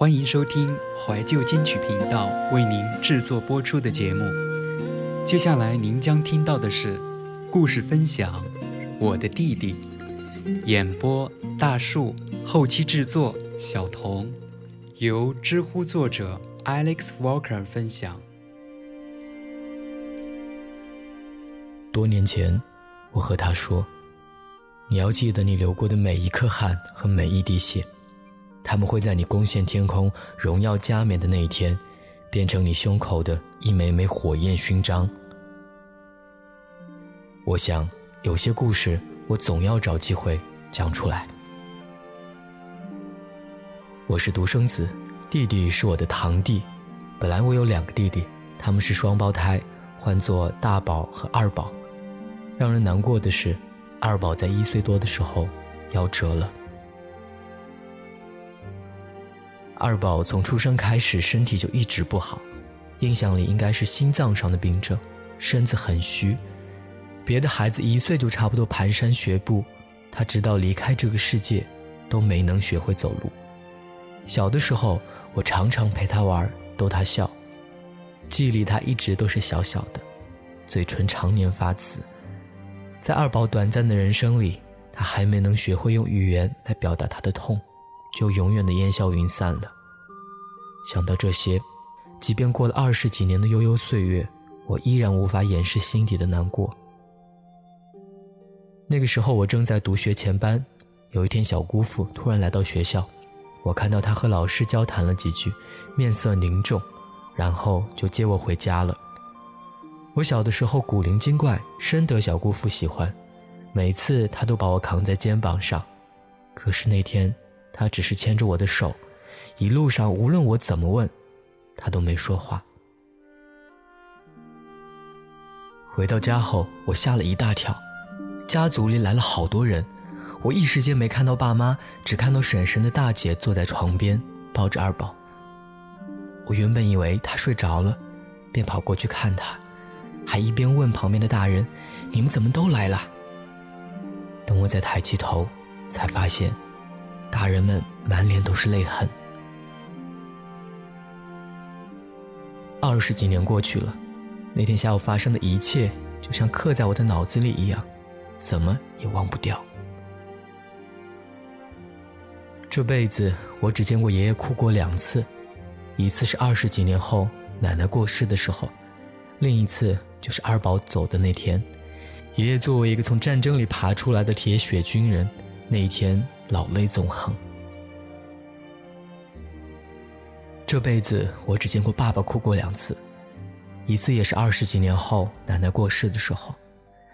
欢迎收听怀旧金曲频道为您制作播出的节目。接下来您将听到的是故事分享《我的弟弟》，演播大树，后期制作小童，由知乎作者 Alex Walker 分享。多年前，我和他说：“你要记得你流过的每一颗汗和每一滴血。”他们会在你攻陷天空、荣耀加冕的那一天，变成你胸口的一枚枚火焰勋章。我想，有些故事我总要找机会讲出来。我是独生子，弟弟是我的堂弟。本来我有两个弟弟，他们是双胞胎，唤作大宝和二宝。让人难过的是，二宝在一岁多的时候夭折了。二宝从出生开始身体就一直不好，印象里应该是心脏上的病症，身子很虚。别的孩子一岁就差不多蹒跚学步，他直到离开这个世界，都没能学会走路。小的时候，我常常陪他玩，逗他笑。记忆里他一直都是小小的，嘴唇常年发紫。在二宝短暂的人生里，他还没能学会用语言来表达他的痛。就永远的烟消云散了。想到这些，即便过了二十几年的悠悠岁月，我依然无法掩饰心底的难过。那个时候，我正在读学前班。有一天，小姑父突然来到学校，我看到他和老师交谈了几句，面色凝重，然后就接我回家了。我小的时候古灵精怪，深得小姑父喜欢，每次他都把我扛在肩膀上。可是那天。他只是牵着我的手，一路上无论我怎么问，他都没说话。回到家后，我吓了一大跳，家族里来了好多人，我一时间没看到爸妈，只看到婶婶的大姐坐在床边抱着二宝。我原本以为他睡着了，便跑过去看他，还一边问旁边的大人：“你们怎么都来了？”等我再抬起头，才发现。大人们满脸都是泪痕。二十几年过去了，那天下午发生的一切，就像刻在我的脑子里一样，怎么也忘不掉。这辈子我只见过爷爷哭过两次，一次是二十几年后奶奶过世的时候，另一次就是二宝走的那天。爷爷作为一个从战争里爬出来的铁血军人，那一天。老泪纵横。这辈子我只见过爸爸哭过两次，一次也是二十几年后奶奶过世的时候，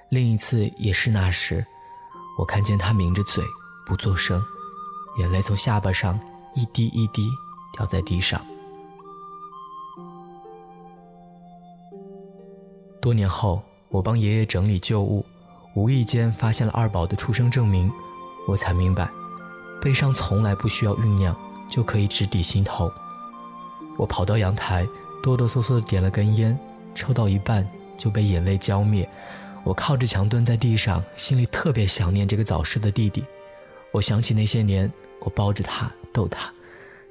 另一次也是那时，我看见他抿着嘴不作声，眼泪从下巴上一滴一滴掉在地上。多年后，我帮爷爷整理旧物，无意间发现了二宝的出生证明，我才明白。悲伤从来不需要酝酿，就可以直抵心头。我跑到阳台，哆哆嗦嗦地点了根烟，抽到一半就被眼泪浇灭。我靠着墙蹲在地上，心里特别想念这个早逝的弟弟。我想起那些年，我抱着他逗他，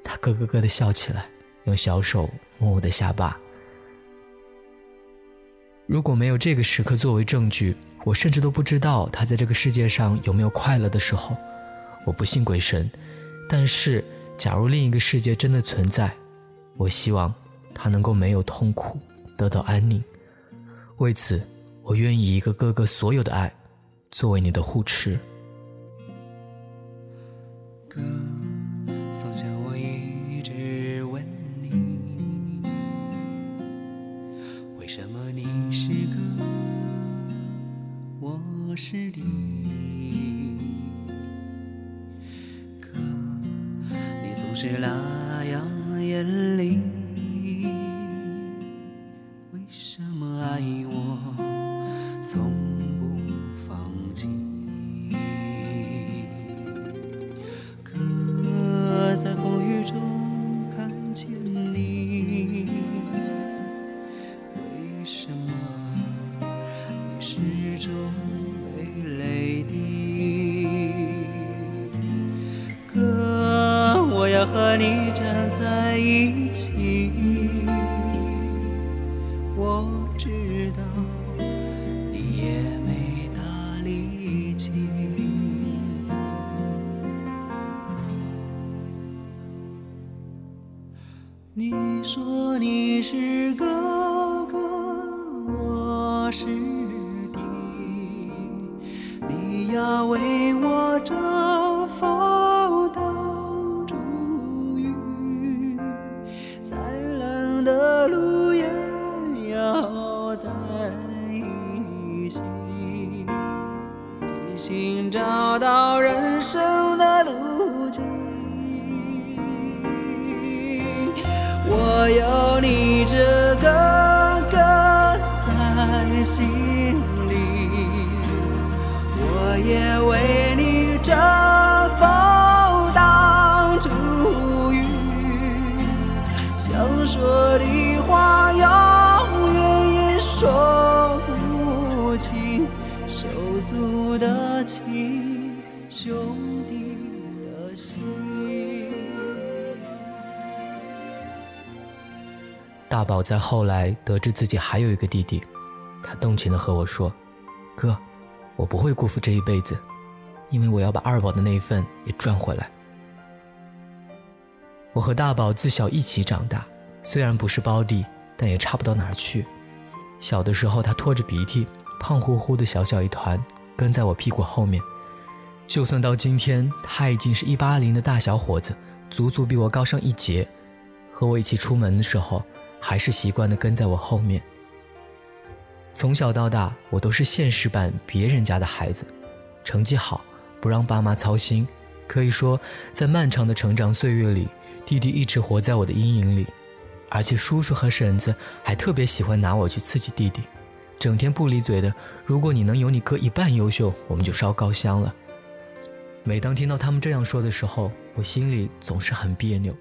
他咯咯咯地笑起来，用小手摸我的下巴。如果没有这个时刻作为证据，我甚至都不知道他在这个世界上有没有快乐的时候。我不信鬼神，但是假如另一个世界真的存在，我希望他能够没有痛苦，得到安宁。为此，我愿意一个哥哥所有的爱，作为你的护持。哥，从小我一直问你，为什么你是哥，我是弟。哥，你总是那样眼里，找到人生的路径。我有你这个歌在心里，我也为大宝在后来得知自己还有一个弟弟，他动情地和我说：“哥，我不会辜负这一辈子，因为我要把二宝的那一份也赚回来。”我和大宝自小一起长大，虽然不是胞弟，但也差不到哪儿去。小的时候，他拖着鼻涕，胖乎乎的小小一团，跟在我屁股后面。就算到今天，他已经是一八零的大小伙子，足足比我高上一截。和我一起出门的时候，还是习惯的跟在我后面。从小到大，我都是现实版别人家的孩子，成绩好，不让爸妈操心。可以说，在漫长的成长岁月里，弟弟一直活在我的阴影里，而且叔叔和婶子还特别喜欢拿我去刺激弟弟，整天不离嘴的。如果你能有你哥一半优秀，我们就烧高香了。每当听到他们这样说的时候，我心里总是很别扭。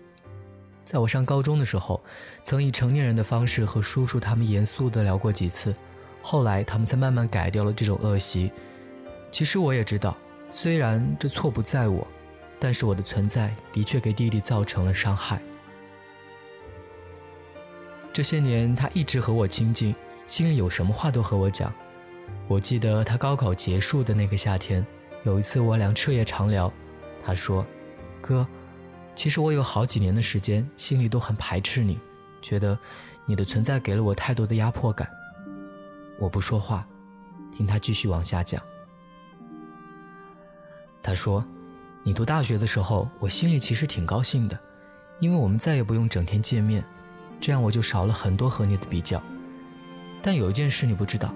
在我上高中的时候，曾以成年人的方式和叔叔他们严肃地聊过几次，后来他们才慢慢改掉了这种恶习。其实我也知道，虽然这错不在我，但是我的存在的确给弟弟造成了伤害。这些年，他一直和我亲近，心里有什么话都和我讲。我记得他高考结束的那个夏天，有一次我俩彻夜长聊，他说：“哥。”其实我有好几年的时间，心里都很排斥你，觉得你的存在给了我太多的压迫感。我不说话，听他继续往下讲。他说：“你读大学的时候，我心里其实挺高兴的，因为我们再也不用整天见面，这样我就少了很多和你的比较。但有一件事你不知道，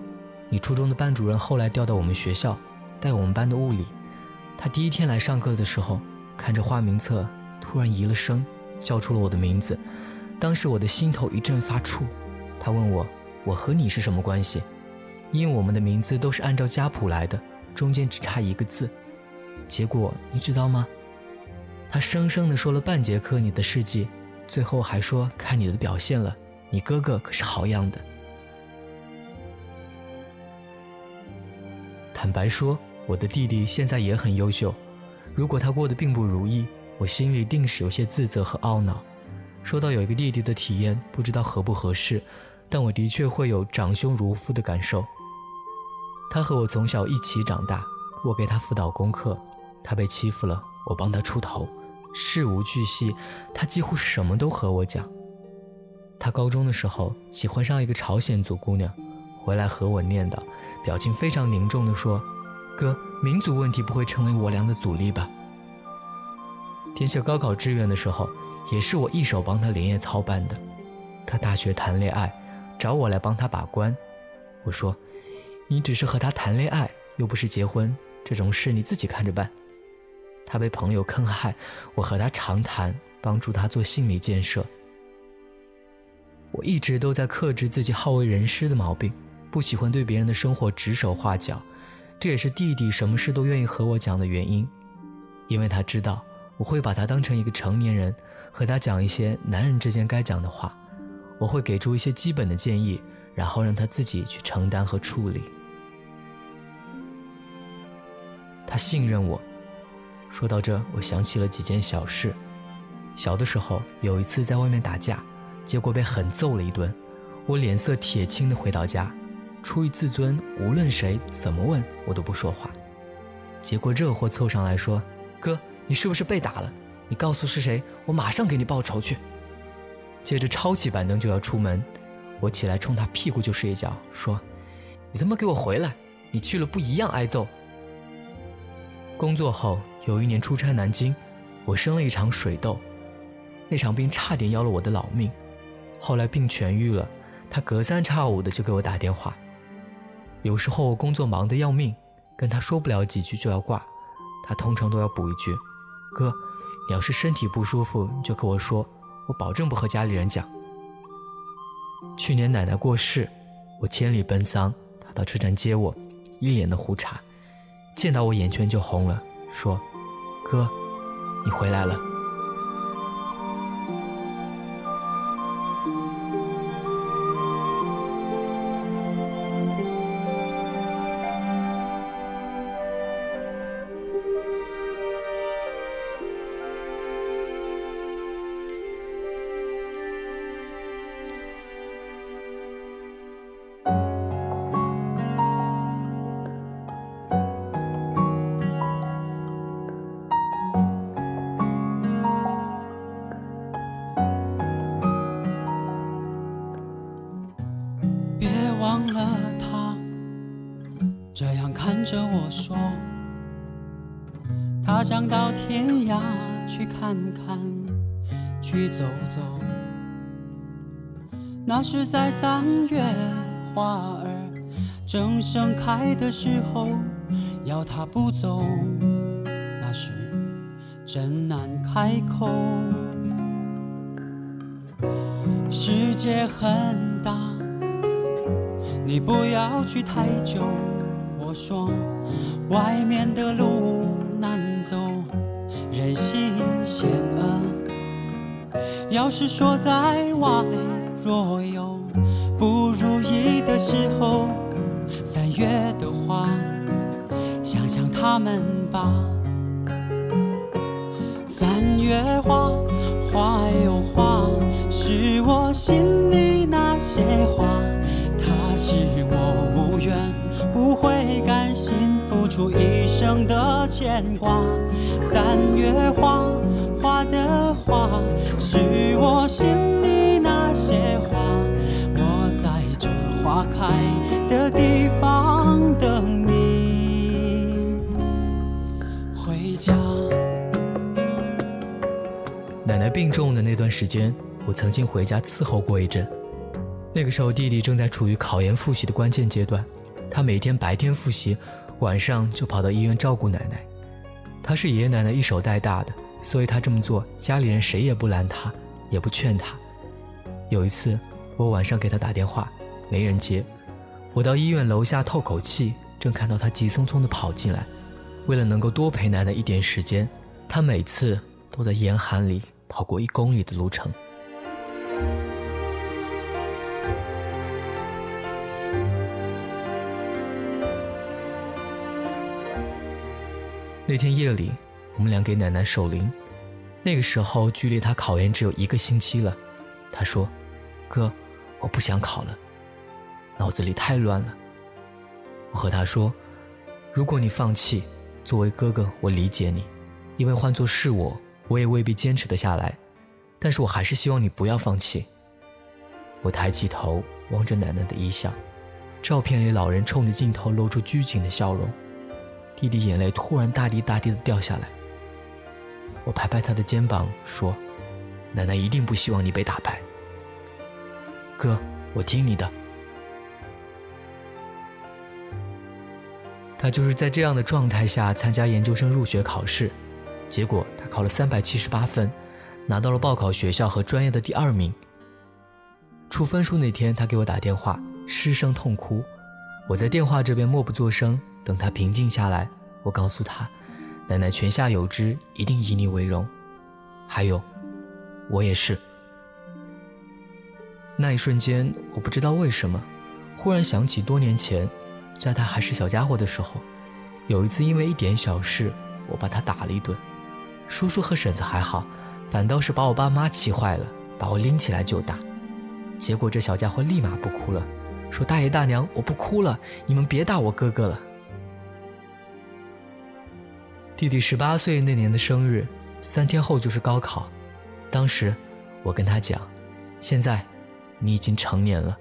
你初中的班主任后来调到我们学校，带我们班的物理。他第一天来上课的时候，看着花名册。”突然移了声，叫出了我的名字。当时我的心头一阵发怵。他问我：“我和你是什么关系？”因为我们的名字都是按照家谱来的，中间只差一个字。结果你知道吗？他生生的说了半节课你的事迹，最后还说看你的表现了，你哥哥可是好样的。坦白说，我的弟弟现在也很优秀。如果他过得并不如意，我心里定是有些自责和懊恼。说到有一个弟弟的体验，不知道合不合适，但我的确会有长兄如父的感受。他和我从小一起长大，我给他辅导功课，他被欺负了，我帮他出头，事无巨细，他几乎什么都和我讲。他高中的时候喜欢上一个朝鲜族姑娘，回来和我念叨，表情非常凝重地说：“哥，民族问题不会成为我俩的阻力吧？”填写高考志愿的时候，也是我一手帮他连夜操办的。他大学谈恋爱，找我来帮他把关。我说：“你只是和他谈恋爱，又不是结婚，这种事你自己看着办。”他被朋友坑害，我和他长谈，帮助他做心理建设。我一直都在克制自己好为人师的毛病，不喜欢对别人的生活指手画脚。这也是弟弟什么事都愿意和我讲的原因，因为他知道。我会把他当成一个成年人，和他讲一些男人之间该讲的话。我会给出一些基本的建议，然后让他自己去承担和处理。他信任我。说到这，我想起了几件小事。小的时候有一次在外面打架，结果被狠揍了一顿，我脸色铁青的回到家，出于自尊，无论谁怎么问我都不说话。结果这货凑上来说：“哥，你是不是被打了？你告诉是谁，我马上给你报仇去。”接着抄起板凳就要出门，我起来冲他屁股就是一脚，说：“你他妈给我回来！你去了不一样挨揍。”工作后有一年出差南京，我生了一场水痘，那场病差点要了我的老命。后来病痊愈了，他隔三差五的就给我打电话。有时候我工作忙得要命，跟他说不了几句就要挂，他通常都要补一句：“哥，你要是身体不舒服就跟我说，我保证不和家里人讲。”去年奶奶过世，我千里奔丧，她到车站接我，一脸的胡茬。见到我眼圈就红了，说：“哥，你回来了。”着我说，他想到天涯去看看，去走走。那是在三月花儿正盛开的时候，要他不走，那是真难开口。世界很大。你不要去太久，我说，外面的路难走，人心险恶。要是说在外若有不如意的时候，三月的花，想想他们吧。三月花，花有花，是我心里那些话。它是我无怨不会，甘心付出一生的牵挂。三月花，花的花，是我心里那些话。我在这花开的地方等你回家。奶奶病重的那段时间，我曾经回家伺候过一阵。那个时候，弟弟正在处于考研复习的关键阶段，他每天白天复习，晚上就跑到医院照顾奶奶。他是爷爷奶奶一手带大的，所以他这么做，家里人谁也不拦他，也不劝他。有一次，我晚上给他打电话，没人接。我到医院楼下透口气，正看到他急匆匆地跑进来。为了能够多陪奶奶一点时间，他每次都在严寒里跑过一公里的路程。那天夜里，我们俩给奶奶守灵。那个时候，距离她考研只有一个星期了。她说：“哥，我不想考了，脑子里太乱了。”我和她说：“如果你放弃，作为哥哥，我理解你，因为换作是我，我也未必坚持得下来。但是我还是希望你不要放弃。”我抬起头望着奶奶的遗像，照片里老人冲着镜头露出拘谨的笑容。弟弟眼泪突然大滴大滴的掉下来，我拍拍他的肩膀说：“奶奶一定不希望你被打败，哥，我听你的。”他就是在这样的状态下参加研究生入学考试，结果他考了三百七十八分，拿到了报考学校和专业的第二名。出分数那天，他给我打电话，失声痛哭，我在电话这边默不作声。等他平静下来，我告诉他，奶奶泉下有知，一定以你为荣。还有，我也是。那一瞬间，我不知道为什么，忽然想起多年前，在他还是小家伙的时候，有一次因为一点小事，我把他打了一顿。叔叔和婶子还好，反倒是把我爸妈气坏了，把我拎起来就打。结果这小家伙立马不哭了，说：“大爷大娘，我不哭了，你们别打我哥哥了。”弟弟十八岁那年的生日，三天后就是高考。当时我跟他讲：“现在你已经成年了，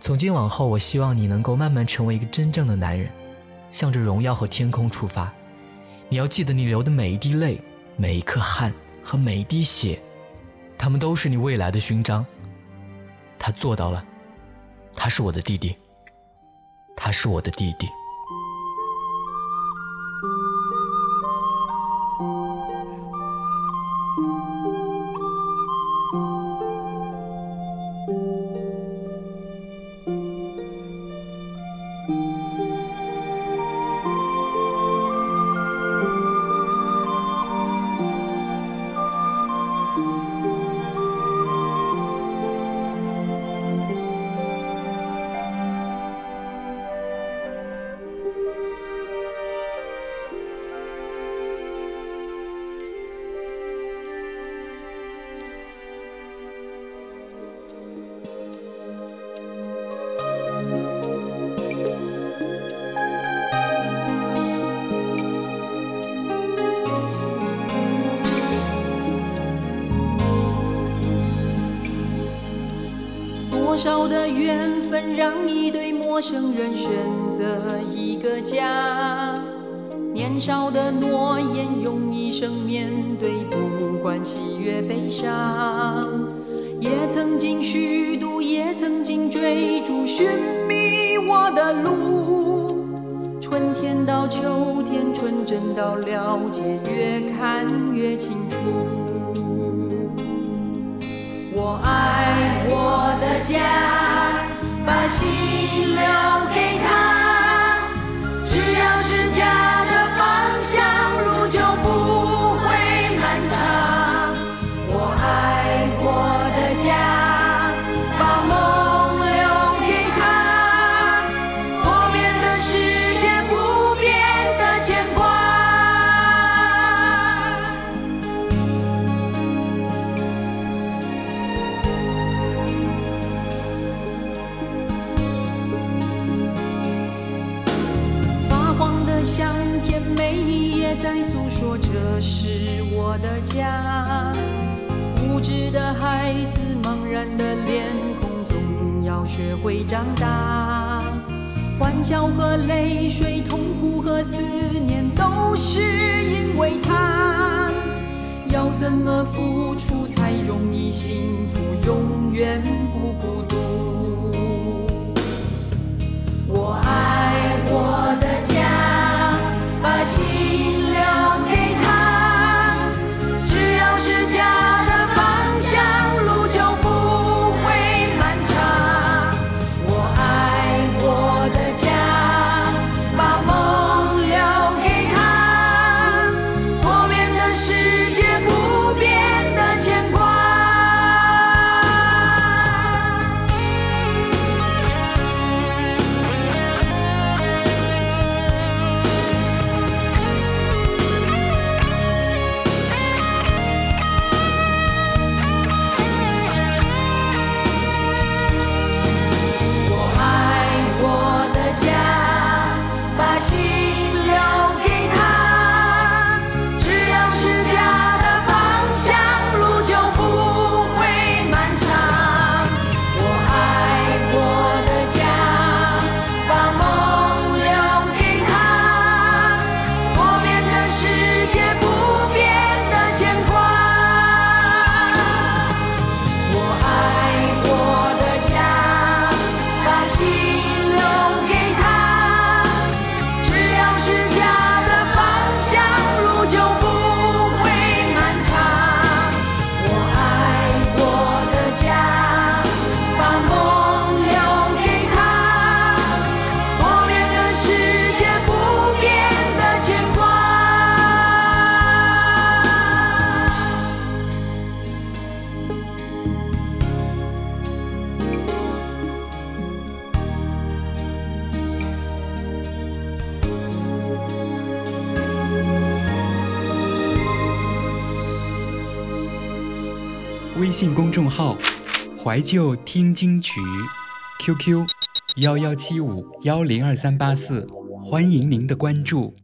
从今往后，我希望你能够慢慢成为一个真正的男人，向着荣耀和天空出发。你要记得，你流的每一滴泪、每一颗汗和每一滴血，他们都是你未来的勋章。”他做到了，他是我的弟弟，他是我的弟弟。少的缘分让一对陌生人选择一个家？年少的诺言用一生面对，不管喜悦悲伤。也曾经虚度，也曾经追逐，寻觅我的路。春天到秋天，纯真到了解，越看越清楚。我爱家，相片，每一页在诉说这是我的家。无知的孩子，茫然的脸孔，总要学会长大。欢笑和泪水，痛苦和思念，都是因为他。要怎么付出才容易幸福，永远不孤独？爱我的家，把心怀旧听金曲 ”，QQ：幺幺七五幺零二三八四，欢迎您的关注。